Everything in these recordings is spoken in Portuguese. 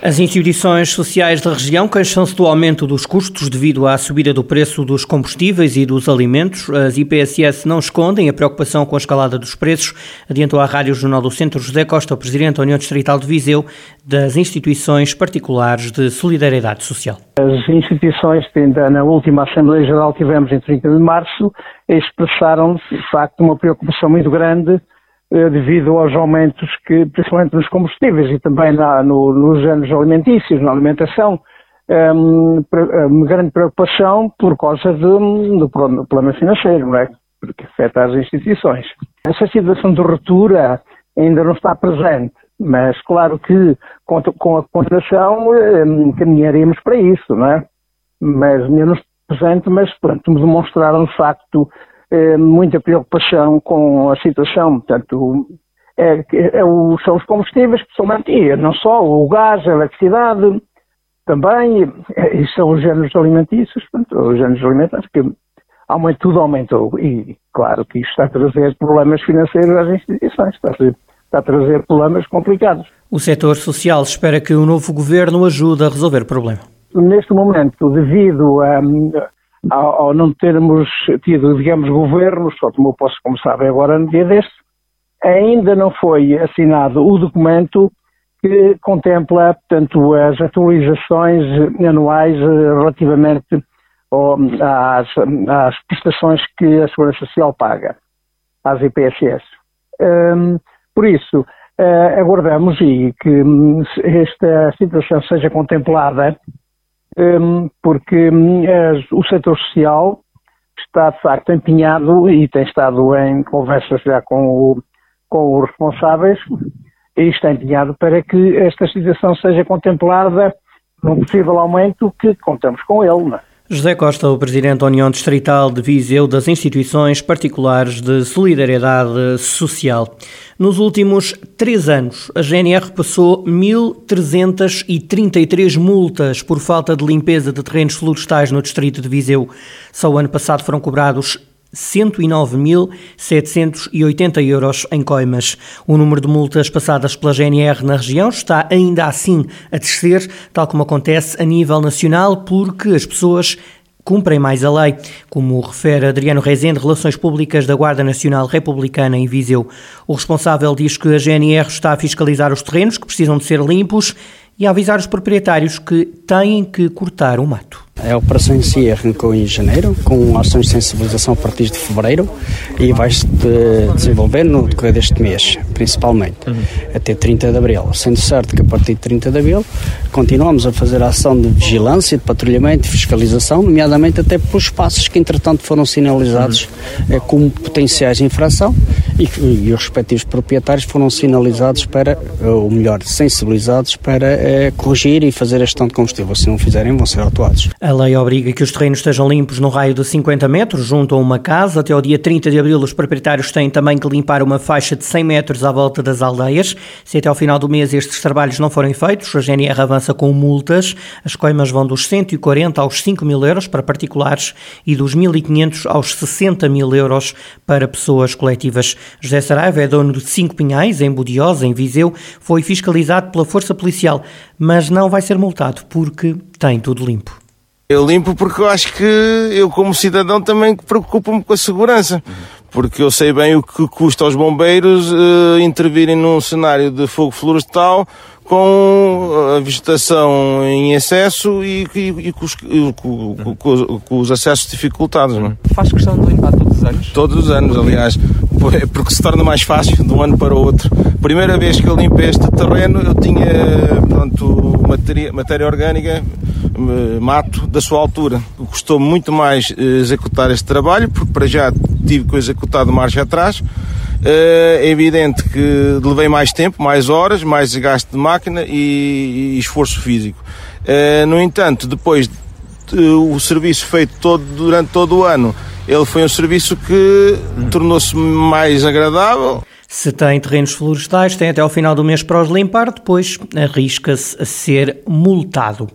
As instituições sociais da região queixam-se do aumento dos custos devido à subida do preço dos combustíveis e dos alimentos. As IPSS não escondem a preocupação com a escalada dos preços. Adiantou à Rádio Jornal do Centro José Costa, o Presidente da União Distrital de Viseu, das instituições particulares de solidariedade social. As instituições, na última Assembleia Geral que tivemos em 30 de março, expressaram, de facto, uma preocupação muito grande devido aos aumentos que, principalmente nos combustíveis e também na, no, nos anos alimentícios, na alimentação, um, uma grande preocupação por causa de, do problema financeiro, não é? Porque afeta as instituições. Essa situação de ruptura ainda não está presente, mas claro que com, com a condenação um, caminharemos para isso, não é? Mas menos presente, mas pronto, demonstraram de facto eh, muita preocupação com a situação. Portanto, é, é, são os combustíveis que são mantidos, não só o gás, a eletricidade, também, e, e são os géneros alimentícios, portanto, os géneros alimentícios que aumentou, tudo aumentou. E claro que isto está a trazer problemas financeiros às instituições, está a trazer, está a trazer problemas complicados. O setor social espera que o novo governo ajude a resolver o problema. Neste momento, devido a, ao, ao, não termos tido, digamos, governos, só como eu posso, sabem agora no dia deste, ainda não foi assinado o documento que contempla, portanto, as atualizações anuais relativamente às, às prestações que a Segurança Social paga, às IPSS. Um, por isso, uh, aguardamos e que hum, esta situação seja contemplada porque hum, o setor social está de facto empenhado e tem estado em conversas já com, o, com os responsáveis e está empenhado para que esta situação seja contemplada num possível aumento que contamos com ele. Não é? José Costa, o Presidente da União Distrital de Viseu das Instituições Particulares de Solidariedade Social. Nos últimos três anos, a GNR passou 1.333 multas por falta de limpeza de terrenos florestais no Distrito de Viseu. Só o ano passado foram cobrados 109.780 euros em coimas. O número de multas passadas pela GNR na região está ainda assim a descer, tal como acontece a nível nacional, porque as pessoas cumprem mais a lei, como refere Adriano Rezende, Relações Públicas da Guarda Nacional Republicana em Viseu. O responsável diz que a GNR está a fiscalizar os terrenos que precisam de ser limpos e a avisar os proprietários que têm que cortar o mato. A operação em si arrancou em janeiro, com ações de sensibilização a partir de fevereiro e vai-se desenvolver no decorrer deste mês, principalmente, uhum. até 30 de abril. Sendo certo que a partir de 30 de abril continuamos a fazer a ação de vigilância, de patrulhamento, de fiscalização, nomeadamente até pelos espaços que entretanto foram sinalizados uhum. eh, como potenciais de infração e, e, os respectivos proprietários foram sinalizados para, ou melhor, sensibilizados para eh, corrigir e fazer a gestão de combustível. Se não fizerem, vão ser autuados. A lei obriga que os terrenos estejam limpos no raio de 50 metros, junto a uma casa. Até ao dia 30 de abril, os proprietários têm também que limpar uma faixa de 100 metros à volta das aldeias. Se até ao final do mês estes trabalhos não forem feitos, a GNR avança com multas. As coimas vão dos 140 aos 5 mil euros para particulares e dos 1.500 aos 60 mil euros para pessoas coletivas. José Saraiva é dono de cinco pinhais, em Budiosa, em Viseu. Foi fiscalizado pela Força Policial, mas não vai ser multado porque tem tudo limpo. Eu limpo porque eu acho que eu, como cidadão, também preocupo-me com a segurança. Porque eu sei bem o que custa aos bombeiros uh, intervirem num cenário de fogo florestal com a vegetação em excesso e, e, e com, os, com, com, com, os, acessos dificultados. Não? É? Faz questão de limpar todos os anos? Todos os anos, aliás, porque se torna mais fácil de um ano para o outro. Primeira vez que eu limpei este terreno, eu tinha pronto, matéria, matéria orgânica eh, mato da sua altura. Custou muito mais eh, executar este trabalho, porque para já tive que executar de marcha atrás. Eh, é evidente que levei mais tempo, mais horas, mais gasto de máquina e esforço físico. No entanto, depois o serviço feito todo, durante todo o ano, ele foi um serviço que tornou-se mais agradável se tem terrenos florestais, tem até ao final do mês para os limpar, depois arrisca-se a ser multado.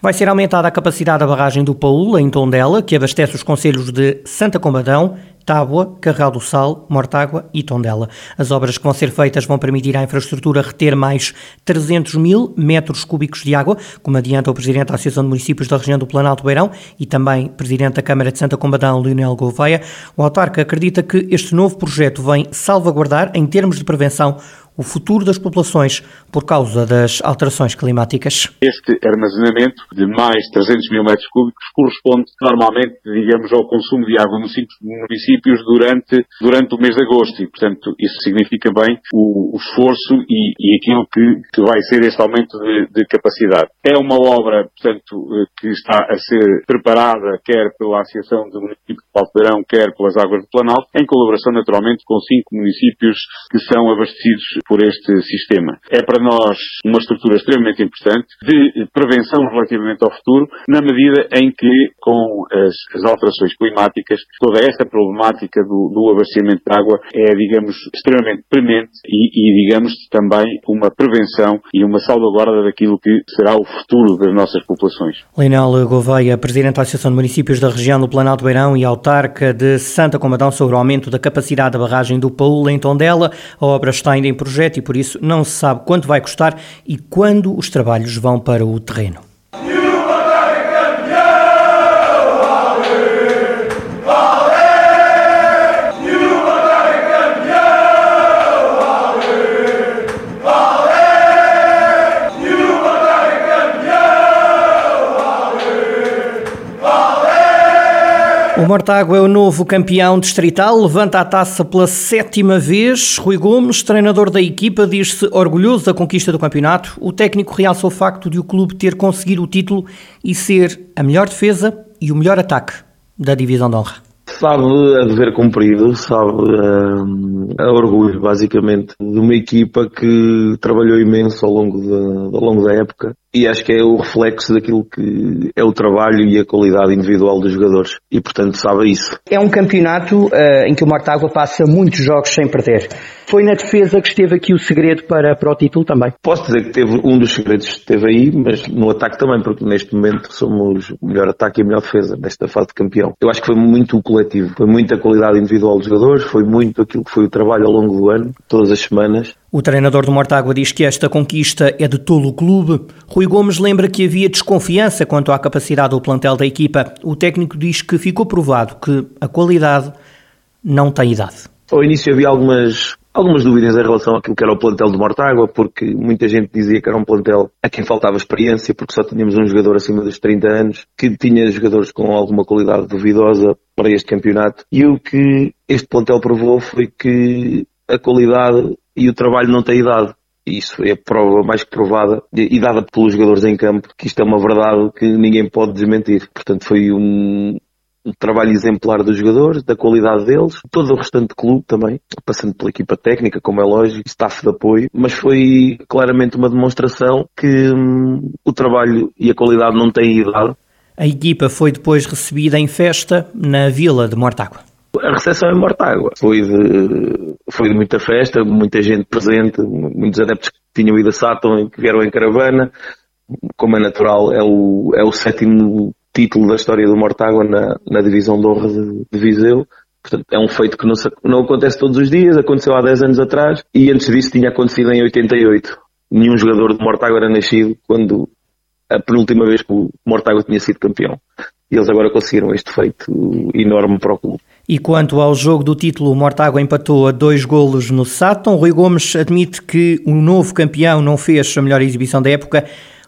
Vai ser aumentada a capacidade da barragem do Paúla, em Tondela, que abastece os conselhos de Santa Combadão, Tábua, Carral do Sal, Mortágua e Tondela. As obras que vão ser feitas vão permitir à infraestrutura reter mais 300 mil metros cúbicos de água, como adianta o Presidente da Associação de Municípios da região do Planalto Beirão e também Presidente da Câmara de Santa Combadão, Leonel Gouveia. O autarca acredita que este novo projeto vem salvaguardar, em termos de prevenção, o futuro das populações por causa das alterações climáticas. Este armazenamento de mais 300 mil metros cúbicos corresponde normalmente, digamos, ao consumo de água nos cinco municípios durante, durante o mês de agosto e, portanto, isso significa bem o, o esforço e, e aquilo que, que, vai ser este aumento de, de, capacidade. É uma obra, portanto, que está a ser preparada quer pela Associação do Município de Palto Beirão, quer pelas Águas do Planalto, em colaboração naturalmente com cinco municípios que são abastecidos por este sistema. É para nós uma estrutura extremamente importante de prevenção relativamente ao futuro, na medida em que, com as, as alterações climáticas, toda esta problemática do, do, abastecimento de água é, digamos, extremamente premente e, e, digamos, também uma prevenção e uma salvaguarda daquilo que será o futuro das nossas populações. Leinal Gouveia, Presidente da Associação de Municípios da região do Planalto Beirão e autarca de Santa Comadão sobre o aumento da capacidade da barragem do Paúl em Tondela. A obra está ainda em projeto projeto e por isso não se sabe quanto vai custar e quando os trabalhos vão para o terreno. O Mortágua é o novo campeão distrital, levanta a taça pela sétima vez. Rui Gomes, treinador da equipa, diz-se orgulhoso da conquista do campeonato. O técnico realça o facto de o clube ter conseguido o título e ser a melhor defesa e o melhor ataque da divisão de honra. Sabe a dever cumprido, sabe a, a orgulho, basicamente, de uma equipa que trabalhou imenso ao longo, de, ao longo da época e acho que é o reflexo daquilo que é o trabalho e a qualidade individual dos jogadores e portanto sabe isso. É um campeonato uh, em que o Mortágua passa muitos jogos sem perder. Foi na defesa que esteve aqui o segredo para, para o título também? Posso dizer que teve um dos segredos esteve aí, mas no ataque também, porque neste momento somos o melhor ataque e a melhor defesa nesta fase de campeão. Eu acho que foi muito o coletivo, foi muita qualidade individual dos jogadores, foi muito aquilo que foi o trabalho ao longo do ano, todas as semanas. O treinador do Mortágua diz que esta conquista é de todo o clube. Rui Gomes lembra que havia desconfiança quanto à capacidade do plantel da equipa. O técnico diz que ficou provado que a qualidade não tem idade. Ao início havia algumas, algumas dúvidas em relação àquilo que era o plantel do Mortágua, porque muita gente dizia que era um plantel a quem faltava experiência, porque só tínhamos um jogador acima dos 30 anos, que tinha jogadores com alguma qualidade duvidosa para este campeonato. E o que este plantel provou foi que a qualidade e o trabalho não tem idade isso é prova mais que provada e dada pelos jogadores em campo, que isto é uma verdade que ninguém pode desmentir. Portanto, foi um, um trabalho exemplar dos jogadores, da qualidade deles, todo o restante clube também, passando pela equipa técnica, como é lógico, staff de apoio, mas foi claramente uma demonstração que hum, o trabalho e a qualidade não têm idade. A equipa foi depois recebida em festa na Vila de Mortágua. A recepção em Mortágua foi de, foi de muita festa, muita gente presente, muitos adeptos que tinham ido a Sátão que vieram em caravana. Como é natural, é o, é o sétimo título da história do Mortágua na, na divisão de honra de, de Viseu. Portanto, é um feito que não, não acontece todos os dias, aconteceu há 10 anos atrás e antes disso tinha acontecido em 88. Nenhum jogador de Mortágua era nascido quando a penúltima vez que o Mortágua tinha sido campeão. E eles agora conseguiram este feito enorme para o clube. E quanto ao jogo do título, o Mortágua empatou a dois golos no Sátão. Rui Gomes admite que o novo campeão não fez a melhor exibição da época.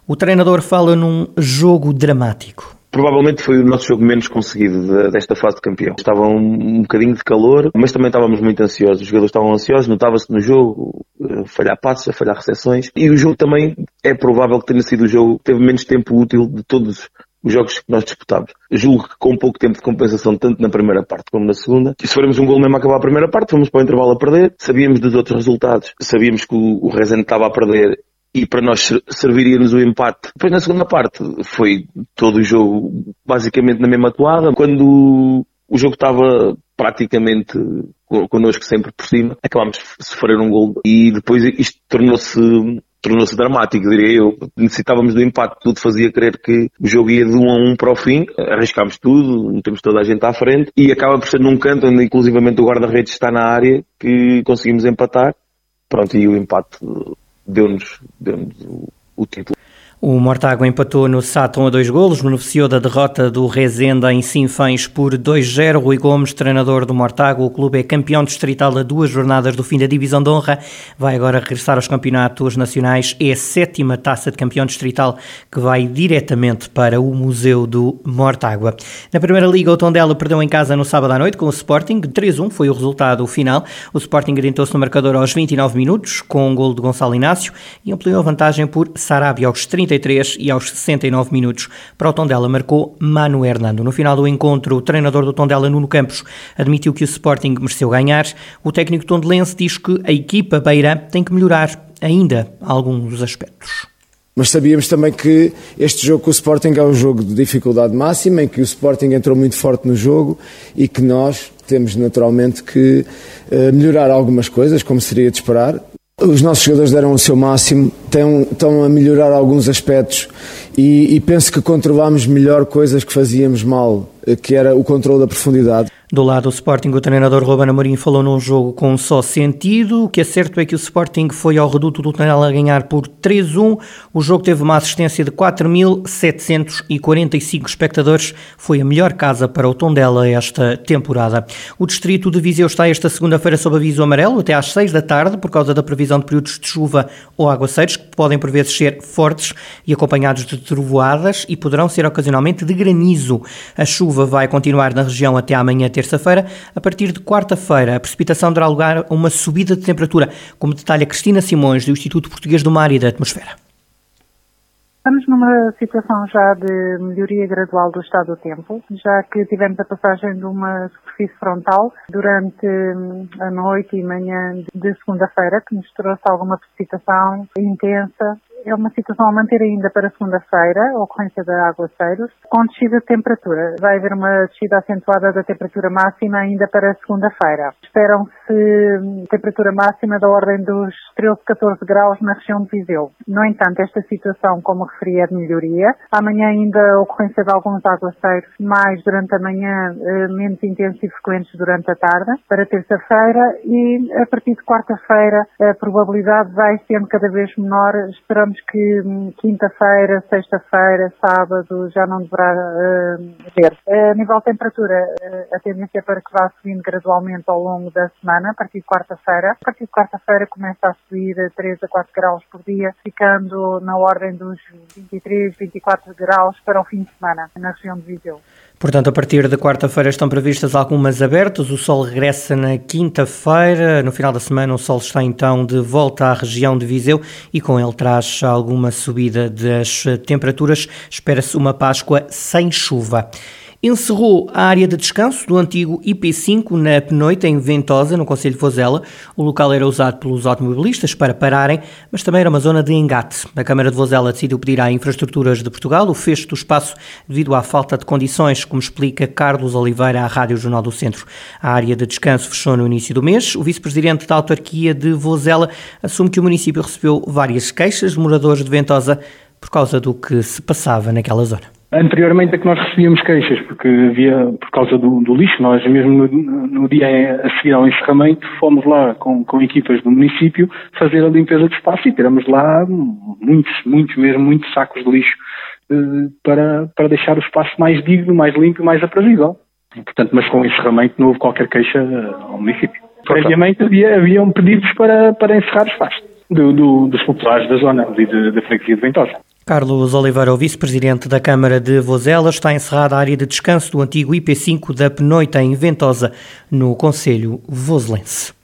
O treinador fala num jogo dramático. Provavelmente foi o nosso jogo menos conseguido desta fase de campeão. Estava um, bocadinho de calor, mas também estávamos muito ansiosos. Os jogadores estavam ansiosos, notava-se no jogo, eh, falhar passos, a falhar recepções. E o jogo também é provável que tenha sido o jogo que teve menos tempo útil de todos os jogos que nós disputámos. Julgo que com pouco tempo de compensação, tanto na primeira parte como na segunda, e se formos um gol mesmo a acabar a primeira parte, fomos para o intervalo a perder, sabíamos dos outros resultados, sabíamos que o Rezende estava a perder e para nós serviria-nos o empate. Depois na segunda parte foi todo o jogo basicamente na mesma toada. Quando o jogo estava praticamente connosco sempre por cima, acabámos de sofrer um gol e depois isto tornou-se tornou-se dramático, diria eu. Necessitávamos do empate, tudo fazia crer que o jogo ia de um a um para o fim, arriscámos tudo, metemos toda a gente à frente e acaba por ser num canto onde inclusivamente o guarda-redes está na área que conseguimos empatar. Pronto, e o empate deu-nos deu o, o título. O Mortágua empatou no Sátão a dois golos, beneficiou da derrota do Rezenda em Sinfãs por 2-0. Rui Gomes, treinador do Mortágua, o clube é campeão distrital a duas jornadas do fim da divisão de honra. Vai agora regressar aos campeonatos nacionais. É a sétima taça de campeão distrital que vai diretamente para o Museu do Mortágua. Na Primeira Liga, o Tondela perdeu em casa no sábado à noite com o Sporting. 3-1 foi o resultado final. O Sporting adiantou-se no marcador aos 29 minutos com um gol de Gonçalo Inácio e ampliou a vantagem por Sarabia aos 30 33 e aos 69 minutos. Para o Tondela marcou Mano Hernando. No final do encontro, o treinador do Tondela, Nuno Campos, admitiu que o Sporting mereceu ganhar. O técnico tondelense diz que a equipa beira tem que melhorar ainda alguns aspectos. Mas sabíamos também que este jogo com o Sporting é um jogo de dificuldade máxima, em que o Sporting entrou muito forte no jogo e que nós temos naturalmente que uh, melhorar algumas coisas, como seria de esperar. Os nossos jogadores deram o seu máximo, estão, a melhorar alguns aspectos e, e penso que controlámos melhor coisas que fazíamos mal, que era o controle da profundidade. Do lado do Sporting, o treinador Ruben Amorim falou num jogo com um só sentido. O que é certo é que o Sporting foi ao reduto do Tondela a ganhar por 3-1. O jogo teve uma assistência de 4.745 espectadores. Foi a melhor casa para o Tondela esta temporada. O distrito de Viseu está esta segunda-feira sob aviso amarelo até às 6 da tarde por causa da previsão de períodos de chuva ou aguaceiros que podem por vezes ser fortes e acompanhados de trovoadas e poderão ser ocasionalmente de granizo. A chuva vai continuar na região até amanhã terça-feira. A partir de quarta-feira, a precipitação dará lugar a uma subida de temperatura, como detalha Cristina Simões, do Instituto Português do Mar e da Atmosfera. Estamos numa situação já de melhoria gradual do estado do tempo, já que tivemos a passagem de uma superfície frontal durante hum, a noite e manhã de segunda-feira, que nos trouxe alguma precipitação intensa é uma situação a manter ainda para segunda-feira, ocorrência de aguaceiros, com descida de temperatura. Vai haver uma descida acentuada da temperatura máxima ainda para segunda-feira. Esperam-se temperatura máxima da ordem dos 13, 14 graus na região de Viseu. No entanto, esta situação, como referi, é de melhoria. Amanhã ainda ocorrência de alguns aguaceiros, mais durante a manhã, eh, menos intensos e frequentes durante a tarde, para terça-feira e a partir de quarta-feira a probabilidade vai sendo cada vez menor. Esperamos esperamos que hum, quinta-feira, sexta-feira, sábado já não deverá uh, haver. A nível de temperatura, uh, a tendência é para que vá subindo gradualmente ao longo da semana, a partir de quarta-feira. A partir de quarta-feira começa a subir a 3 a 4 graus por dia, ficando na ordem dos 23, 24 graus para o fim de semana na região de Viseu. Portanto, a partir de quarta-feira estão previstas algumas abertas. O sol regressa na quinta-feira. No final da semana, o sol está então de volta à região de Viseu e com ele traz alguma subida das temperaturas. Espera-se uma Páscoa sem chuva encerrou a área de descanso do antigo IP5 na Penoita, em Ventosa, no Conselho de Vozela. O local era usado pelos automobilistas para pararem, mas também era uma zona de engate. A Câmara de Vozela decidiu pedir à Infraestruturas de Portugal o fecho do espaço devido à falta de condições, como explica Carlos Oliveira à Rádio Jornal do Centro. A área de descanso fechou no início do mês. O vice-presidente da autarquia de Vozela assume que o município recebeu várias queixas de moradores de Ventosa por causa do que se passava naquela zona. Anteriormente é que nós recebíamos queixas, porque havia, por causa do, do lixo, nós mesmo no, no, dia a seguir ao encerramento fomos lá com, com equipas do município fazer a limpeza do espaço e tiramos lá muitos, muitos mesmo, muitos sacos de lixo eh, para, para deixar o espaço mais digno, mais limpo e mais aprazível. Portanto, mas com o encerramento não houve qualquer queixa eh, ao município. Previamente havia, haviam pedidos para, para encerrar o espaço do, do, dos populares da zona ali da freguesia de Ventosa. Carlos Oliveira, o vice-presidente da Câmara de Vozela, está encerrada a área de descanso do antigo IP5 da Penoita em Ventosa, no Conselho Voselense.